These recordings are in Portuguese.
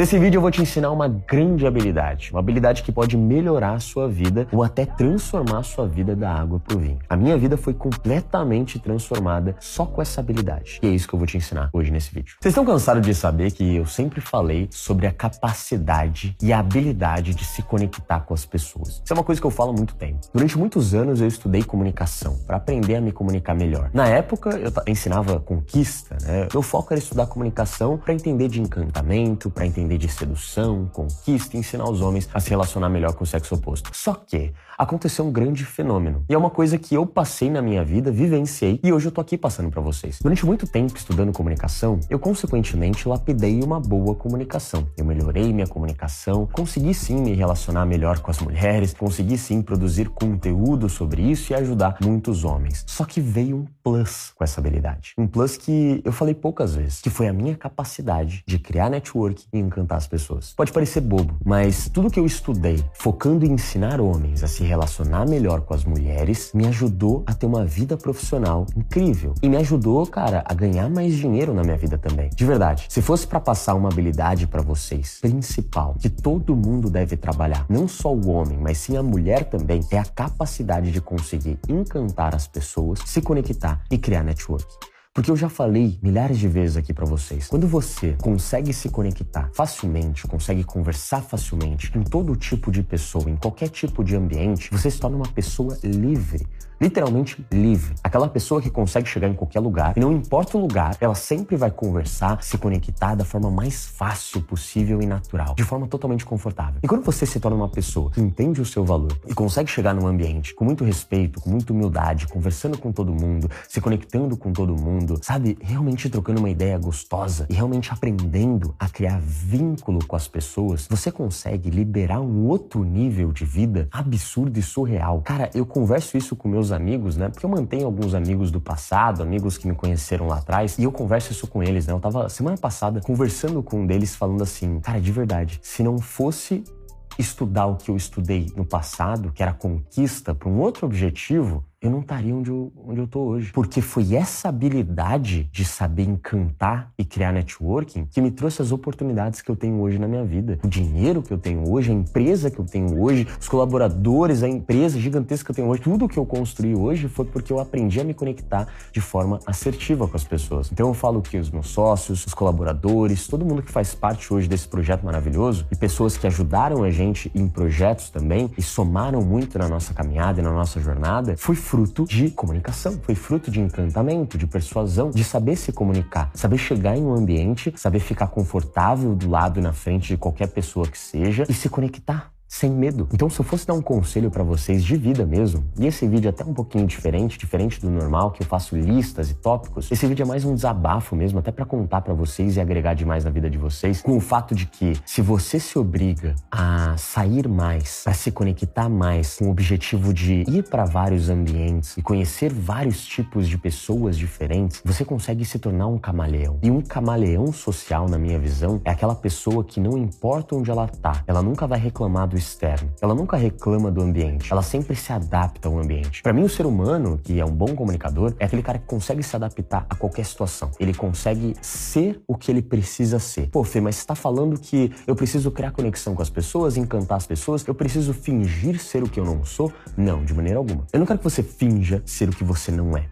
Nesse vídeo eu vou te ensinar uma grande habilidade, uma habilidade que pode melhorar a sua vida ou até transformar a sua vida da água pro vinho. A minha vida foi completamente transformada só com essa habilidade. E é isso que eu vou te ensinar hoje nesse vídeo. Vocês estão cansados de saber que eu sempre falei sobre a capacidade e a habilidade de se conectar com as pessoas. Isso é uma coisa que eu falo há muito tempo. Durante muitos anos eu estudei comunicação para aprender a me comunicar melhor. Na época eu ensinava conquista, né? Meu foco era estudar comunicação para entender de encantamento, para entender de sedução, conquista e ensinar os homens a se relacionar melhor com o sexo oposto. Só que aconteceu um grande fenômeno. E é uma coisa que eu passei na minha vida, vivenciei e hoje eu tô aqui passando para vocês. Durante muito tempo estudando comunicação, eu consequentemente lapidei uma boa comunicação. Eu melhorei minha comunicação, consegui sim me relacionar melhor com as mulheres, consegui sim produzir conteúdo sobre isso e ajudar muitos homens. Só que veio um plus com essa habilidade. Um plus que eu falei poucas vezes, que foi a minha capacidade de criar network e encantar as pessoas. Pode parecer bobo, mas tudo que eu estudei focando em ensinar homens a se relacionar melhor com as mulheres me ajudou a ter uma vida profissional incrível. E me ajudou, cara, a ganhar mais dinheiro na minha vida também. De verdade, se fosse para passar uma habilidade para vocês, principal, que todo mundo deve trabalhar, não só o homem, mas sim a mulher também, é a capacidade de conseguir encantar as pessoas, se conectar e criar network. Porque eu já falei milhares de vezes aqui para vocês. Quando você consegue se conectar facilmente, consegue conversar facilmente com todo tipo de pessoa, em qualquer tipo de ambiente, você se torna uma pessoa livre literalmente livre. Aquela pessoa que consegue chegar em qualquer lugar e não importa o lugar, ela sempre vai conversar, se conectar da forma mais fácil possível e natural, de forma totalmente confortável. E quando você se torna uma pessoa que entende o seu valor e consegue chegar num ambiente com muito respeito, com muita humildade, conversando com todo mundo, se conectando com todo mundo, sabe, realmente trocando uma ideia gostosa e realmente aprendendo a criar vínculo com as pessoas, você consegue liberar um outro nível de vida absurdo e surreal. Cara, eu converso isso com meus amigos, né? Porque eu mantenho alguns amigos do passado, amigos que me conheceram lá atrás, e eu converso isso com eles, né? Eu tava semana passada conversando com um deles falando assim, cara, de verdade, se não fosse estudar o que eu estudei no passado, que era conquista para um outro objetivo, eu não estaria onde eu, onde hoje. Porque foi essa habilidade de saber encantar e criar networking que me trouxe as oportunidades que eu tenho hoje na minha vida. O dinheiro que eu tenho hoje, a empresa que eu tenho hoje, os colaboradores, a empresa gigantesca que eu tenho hoje, tudo que eu construí hoje foi porque eu aprendi a me conectar de forma assertiva com as pessoas. Então eu falo que os meus sócios, os colaboradores, todo mundo que faz parte hoje desse projeto maravilhoso e pessoas que ajudaram a gente em projetos também e somaram muito na nossa caminhada e na nossa jornada, foi fruto de comunicação, foi fruto de encantamento, de persuasão, de saber se comunicar, saber chegar em um ambiente, saber ficar confortável do lado e na frente de qualquer pessoa que seja e se conectar sem medo. Então, se eu fosse dar um conselho para vocês de vida mesmo, e esse vídeo é até um pouquinho diferente, diferente do normal, que eu faço listas e tópicos, esse vídeo é mais um desabafo mesmo, até para contar para vocês e agregar demais na vida de vocês, com o fato de que se você se obriga a sair mais, a se conectar mais, com o objetivo de ir para vários ambientes e conhecer vários tipos de pessoas diferentes, você consegue se tornar um camaleão. E um camaleão social, na minha visão, é aquela pessoa que não importa onde ela tá, ela nunca vai reclamar do externo. Ela nunca reclama do ambiente, ela sempre se adapta ao ambiente. Para mim, o ser humano, que é um bom comunicador, é aquele cara que consegue se adaptar a qualquer situação. Ele consegue ser o que ele precisa ser. Pô, Fê, mas você tá falando que eu preciso criar conexão com as pessoas, encantar as pessoas, eu preciso fingir ser o que eu não sou? Não, de maneira alguma. Eu não quero que você finja ser o que você não é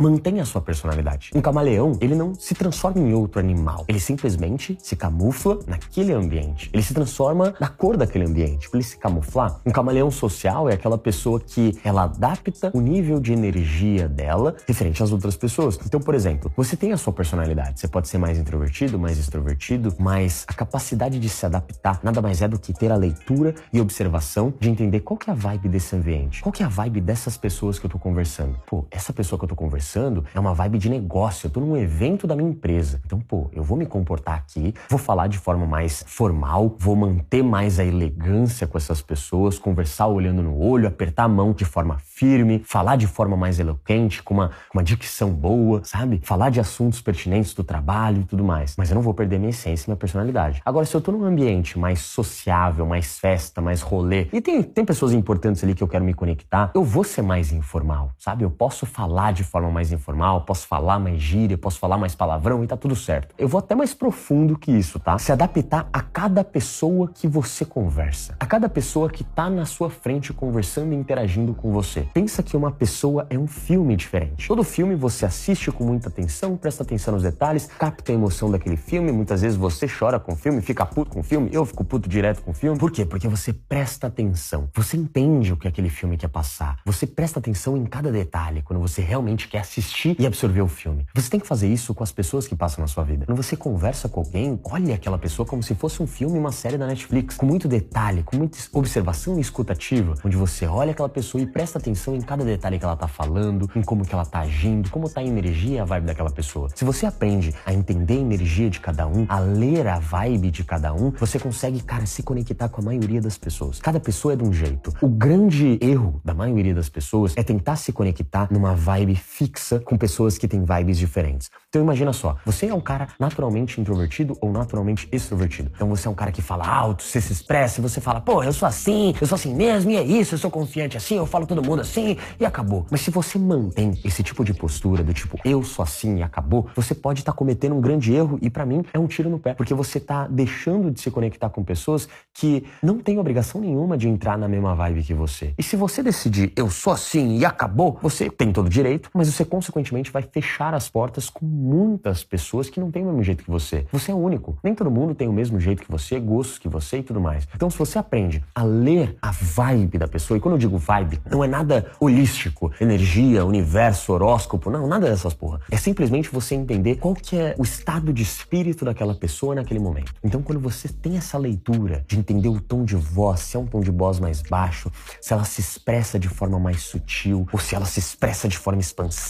mantenha a sua personalidade. Um camaleão, ele não se transforma em outro animal. Ele simplesmente se camufla naquele ambiente. Ele se transforma na cor daquele ambiente. Para ele se camuflar, um camaleão social é aquela pessoa que ela adapta o nível de energia dela referente às outras pessoas. Então, por exemplo, você tem a sua personalidade. Você pode ser mais introvertido, mais extrovertido, mas a capacidade de se adaptar nada mais é do que ter a leitura e observação de entender qual que é a vibe desse ambiente. Qual que é a vibe dessas pessoas que eu tô conversando. Pô, essa pessoa que eu tô conversando é uma vibe de negócio. Eu tô num evento da minha empresa. Então, pô, eu vou me comportar aqui, vou falar de forma mais formal, vou manter mais a elegância com essas pessoas, conversar olhando no olho, apertar a mão de forma firme, falar de forma mais eloquente, com uma, uma dicção boa, sabe? Falar de assuntos pertinentes do trabalho e tudo mais. Mas eu não vou perder minha essência e minha personalidade. Agora, se eu tô num ambiente mais sociável, mais festa, mais rolê, e tem, tem pessoas importantes ali que eu quero me conectar, eu vou ser mais informal, sabe? Eu posso falar de forma forma mais informal, posso falar mais gíria, posso falar mais palavrão e tá tudo certo. Eu vou até mais profundo que isso, tá? Se adaptar a cada pessoa que você conversa, a cada pessoa que tá na sua frente conversando e interagindo com você. Pensa que uma pessoa é um filme diferente. Todo filme você assiste com muita atenção, presta atenção nos detalhes, capta a emoção daquele filme. Muitas vezes você chora com o filme, fica puto com o filme. Eu fico puto direto com o filme. Por quê? Porque você presta atenção. Você entende o que aquele filme quer passar. Você presta atenção em cada detalhe quando você realmente quer assistir e absorver o filme. Você tem que fazer isso com as pessoas que passam na sua vida. Quando você conversa com alguém, olhe aquela pessoa como se fosse um filme, uma série da Netflix, com muito detalhe, com muita observação escutativa, onde você olha aquela pessoa e presta atenção em cada detalhe que ela tá falando, em como que ela tá agindo, como tá a energia e a vibe daquela pessoa. Se você aprende a entender a energia de cada um, a ler a vibe de cada um, você consegue, cara, se conectar com a maioria das pessoas. Cada pessoa é de um jeito. O grande erro da maioria das pessoas é tentar se conectar numa vibe fixa com pessoas que têm vibes diferentes. Então imagina só, você é um cara naturalmente introvertido ou naturalmente extrovertido. Então você é um cara que fala alto, você se expressa você fala, pô, eu sou assim, eu sou assim mesmo, e é isso, eu sou confiante assim, eu falo todo mundo assim, e acabou. Mas se você mantém esse tipo de postura do tipo, eu sou assim e acabou, você pode estar tá cometendo um grande erro e para mim é um tiro no pé, porque você tá deixando de se conectar com pessoas que não têm obrigação nenhuma de entrar na mesma vibe que você. E se você decidir, eu sou assim e acabou, você tem todo o direito, mas você consequentemente vai fechar as portas com muitas pessoas que não têm o mesmo jeito que você. Você é único. Nem todo mundo tem o mesmo jeito que você, gostos que você e tudo mais. Então, se você aprende a ler a vibe da pessoa, e quando eu digo vibe, não é nada holístico, energia, universo, horóscopo, não, nada dessas porra. É simplesmente você entender qual que é o estado de espírito daquela pessoa naquele momento. Então, quando você tem essa leitura de entender o tom de voz, se é um tom de voz mais baixo, se ela se expressa de forma mais sutil, ou se ela se expressa de forma expansiva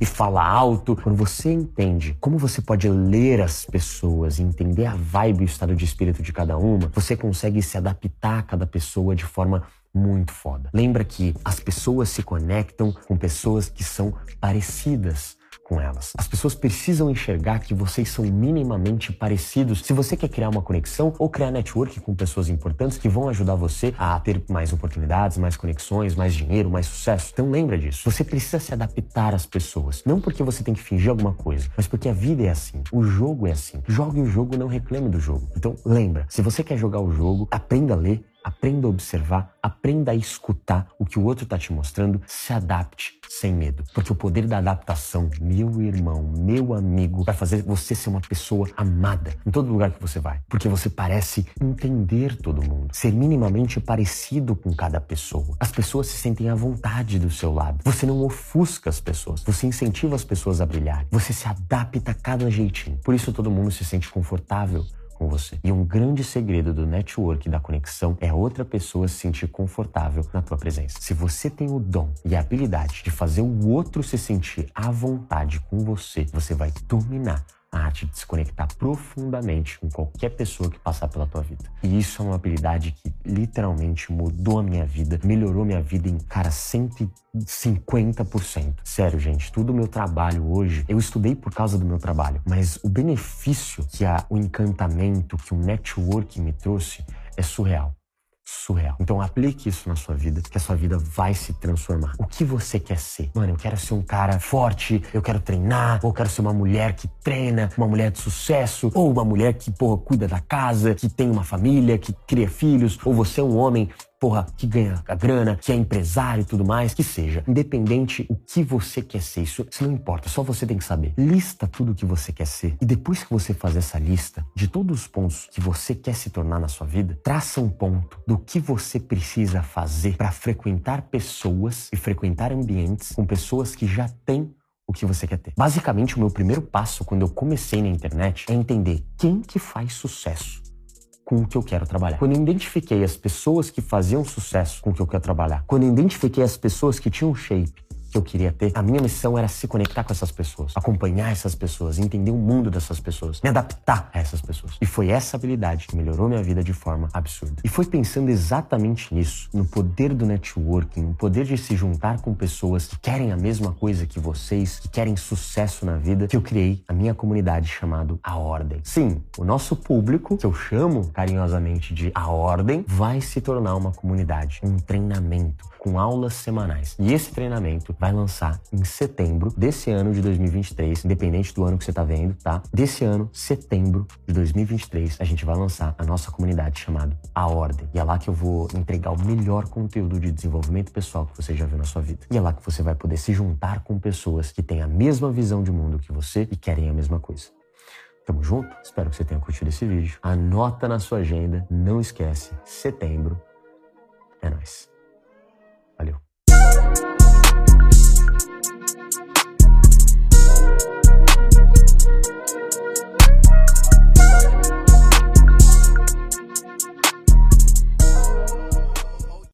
e fala alto, quando você entende como você pode ler as pessoas, entender a vibe e o estado de espírito de cada uma, você consegue se adaptar a cada pessoa de forma muito foda. Lembra que as pessoas se conectam com pessoas que são parecidas com elas. As pessoas precisam enxergar que vocês são minimamente parecidos. Se você quer criar uma conexão ou criar network com pessoas importantes que vão ajudar você a ter mais oportunidades, mais conexões, mais dinheiro, mais sucesso. Então lembra disso. Você precisa se adaptar às pessoas. Não porque você tem que fingir alguma coisa, mas porque a vida é assim. O jogo é assim. Jogue o jogo, não reclame do jogo. Então lembra, se você quer jogar o jogo, aprenda a ler, Aprenda a observar, aprenda a escutar o que o outro está te mostrando, se adapte sem medo. Porque o poder da adaptação, meu irmão, meu amigo, vai fazer você ser uma pessoa amada em todo lugar que você vai. Porque você parece entender todo mundo, ser minimamente parecido com cada pessoa. As pessoas se sentem à vontade do seu lado. Você não ofusca as pessoas, você incentiva as pessoas a brilhar. Você se adapta a cada jeitinho. Por isso todo mundo se sente confortável com você. E um grande segredo do network da conexão é outra pessoa se sentir confortável na tua presença. Se você tem o dom e a habilidade de fazer o outro se sentir à vontade com você, você vai dominar a arte de se conectar profundamente com qualquer pessoa que passar pela tua vida. E isso é uma habilidade que literalmente mudou a minha vida, melhorou minha vida em, cara, 150%. Sério, gente, tudo o meu trabalho hoje, eu estudei por causa do meu trabalho, mas o benefício que a, o encantamento, que o network me trouxe é surreal surreal. Então aplique isso na sua vida, que a sua vida vai se transformar. O que você quer ser? Mano, eu quero ser um cara forte, eu quero treinar, ou eu quero ser uma mulher que treina, uma mulher de sucesso, ou uma mulher que, porra, cuida da casa, que tem uma família, que cria filhos, ou você é um homem porra, que ganha a grana, que é empresário e tudo mais, que seja. Independente o que você quer ser, isso, isso não importa, só você tem que saber. Lista tudo o que você quer ser. E depois que você fazer essa lista de todos os pontos que você quer se tornar na sua vida, traça um ponto do que você precisa fazer para frequentar pessoas e frequentar ambientes com pessoas que já têm o que você quer ter. Basicamente, o meu primeiro passo quando eu comecei na internet é entender quem que faz sucesso com o que eu quero trabalhar. Quando eu identifiquei as pessoas que faziam sucesso com o que eu quero trabalhar, quando eu identifiquei as pessoas que tinham shape, que eu queria ter, a minha missão era se conectar com essas pessoas, acompanhar essas pessoas, entender o mundo dessas pessoas, me adaptar a essas pessoas. E foi essa habilidade que melhorou minha vida de forma absurda. E foi pensando exatamente nisso, no poder do networking, no poder de se juntar com pessoas que querem a mesma coisa que vocês, que querem sucesso na vida, que eu criei a minha comunidade chamado A Ordem. Sim, o nosso público, que eu chamo carinhosamente de A Ordem, vai se tornar uma comunidade, um treinamento com aulas semanais. E esse treinamento vai vai lançar em setembro desse ano de 2023, independente do ano que você tá vendo, tá? Desse ano, setembro de 2023, a gente vai lançar a nossa comunidade chamada A Ordem. E é lá que eu vou entregar o melhor conteúdo de desenvolvimento pessoal que você já viu na sua vida. E é lá que você vai poder se juntar com pessoas que têm a mesma visão de mundo que você e querem a mesma coisa. Tamo junto? Espero que você tenha curtido esse vídeo. Anota na sua agenda, não esquece, setembro é nóis. Valeu.